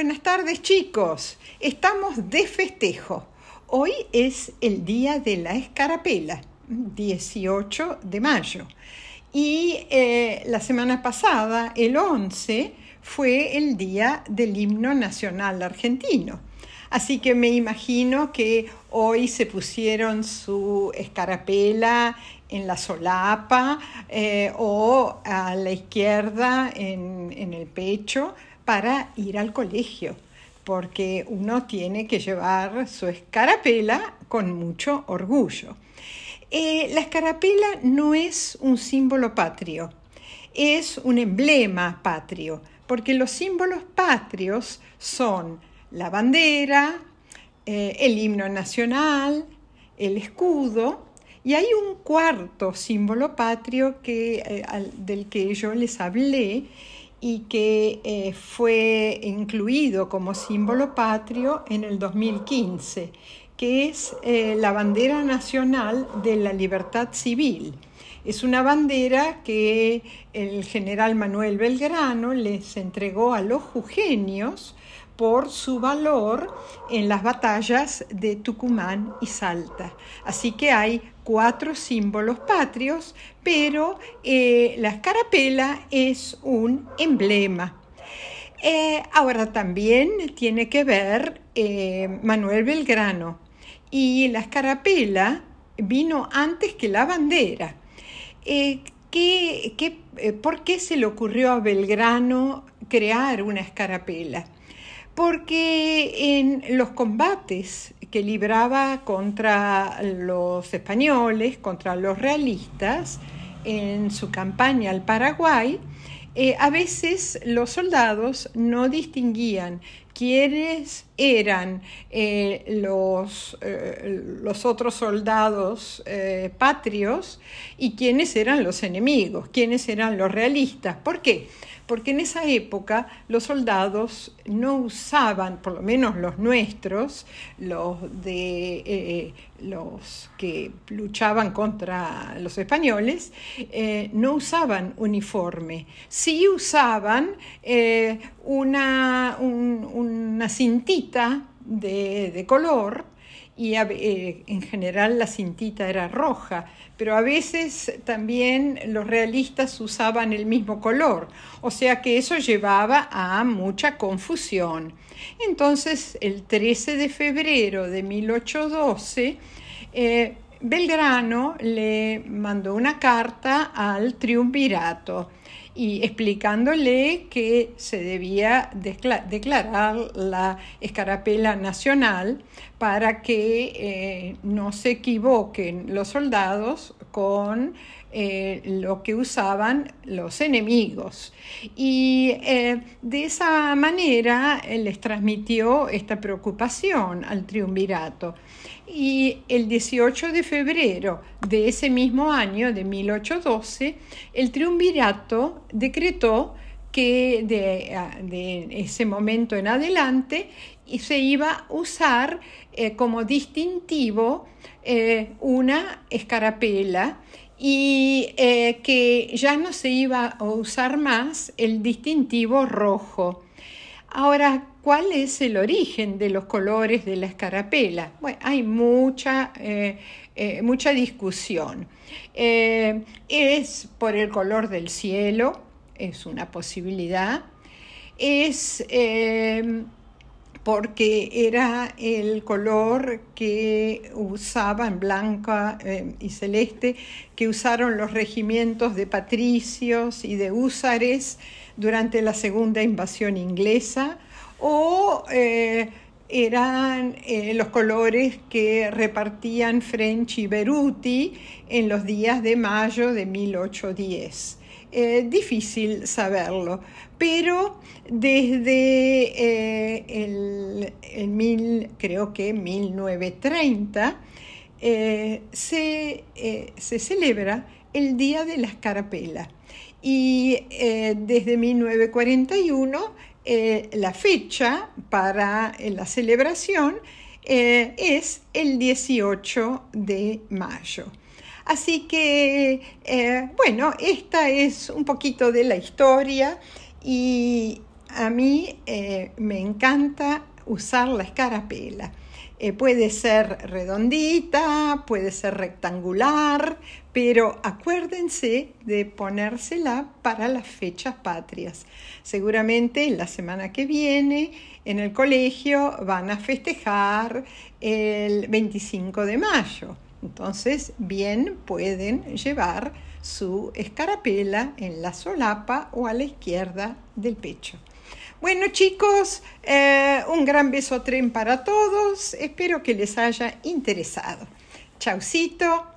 Buenas tardes chicos, estamos de festejo. Hoy es el día de la escarapela, 18 de mayo. Y eh, la semana pasada, el 11, fue el día del himno nacional argentino. Así que me imagino que hoy se pusieron su escarapela en la solapa eh, o a la izquierda en, en el pecho para ir al colegio, porque uno tiene que llevar su escarapela con mucho orgullo. Eh, la escarapela no es un símbolo patrio, es un emblema patrio, porque los símbolos patrios son la bandera, eh, el himno nacional, el escudo, y hay un cuarto símbolo patrio que, eh, del que yo les hablé y que fue incluido como símbolo patrio en el 2015 que es eh, la bandera nacional de la libertad civil. Es una bandera que el general Manuel Belgrano les entregó a los jujeños por su valor en las batallas de Tucumán y Salta. Así que hay cuatro símbolos patrios, pero eh, la escarapela es un emblema. Eh, ahora también tiene que ver Manuel Belgrano y la escarapela vino antes que la bandera. Eh, eh, por qué se le ocurrió a Belgrano crear una escarapela? Porque en los combates que libraba contra los españoles, contra los realistas, en su campaña al Paraguay, eh, a veces los soldados no distinguían quiénes eran eh, los, eh, los, otros soldados patrios y quiénes eran los enemigos, quiénes eran los realistas. ¿Por qué? Porque en esa época los soldados no usaban, por lo menos los nuestros, los, de, eh, los que luchaban contra los españoles, eh, no usaban uniforme. Sí usaban eh, una, una, cintita de, de color, y eh, en general la cintita era roja, pero a veces también los realistas usaban el mismo color, o sea que eso llevaba a mucha confusión. Entonces, el 13 de febrero de 1812, eh, Belgrano le mandó una carta al triunvirato y explicándole que se debía declarar la escarapela nacional para que eh, no se equivoquen los soldados con eh, lo que usaban los enemigos. Y eh, de esa manera les transmitió esta preocupación al triunvirato. Y el 18 de febrero de ese mismo año, de 1812, el triunvirato decretó que de, ese momento en adelante se iba a usar eh, como distintivo eh, una escarapela y eh, que ya no se iba a usar más el distintivo rojo. Ahora, ¿cuál es el origen de los colores de la escarapela? Bueno, hay mucha, eh, eh, mucha discusión. Es por el color del cielo, es una posibilidad. Es porque era el color que usaban blanca y celeste, que usaron los regimientos de patricios y de húsares durante la segunda invasión inglesa o eh, eran eh, los colores que repartían French y Beruti en los días de mayo de 1810. Eh, difícil saberlo, pero desde el, mil, creo que 1930 se, se celebra el Día de la Escarapela y eh, desde 1941 eh, la fecha para eh, la celebración es el 18 de mayo. Así que, bueno, esta es un poquito de la historia y a mí eh, me encanta usar la escarapela. Eh, puede ser redondita, puede ser rectangular, pero acuérdense de ponérsela para las fechas patrias. Seguramente la semana que viene en el colegio van a festejar el 25 de mayo. Entonces, bien pueden llevar su escarapela en la solapa o a la izquierda del pecho. Bueno chicos, eh, un gran beso tren para todos. Espero que les haya interesado. Chaucito.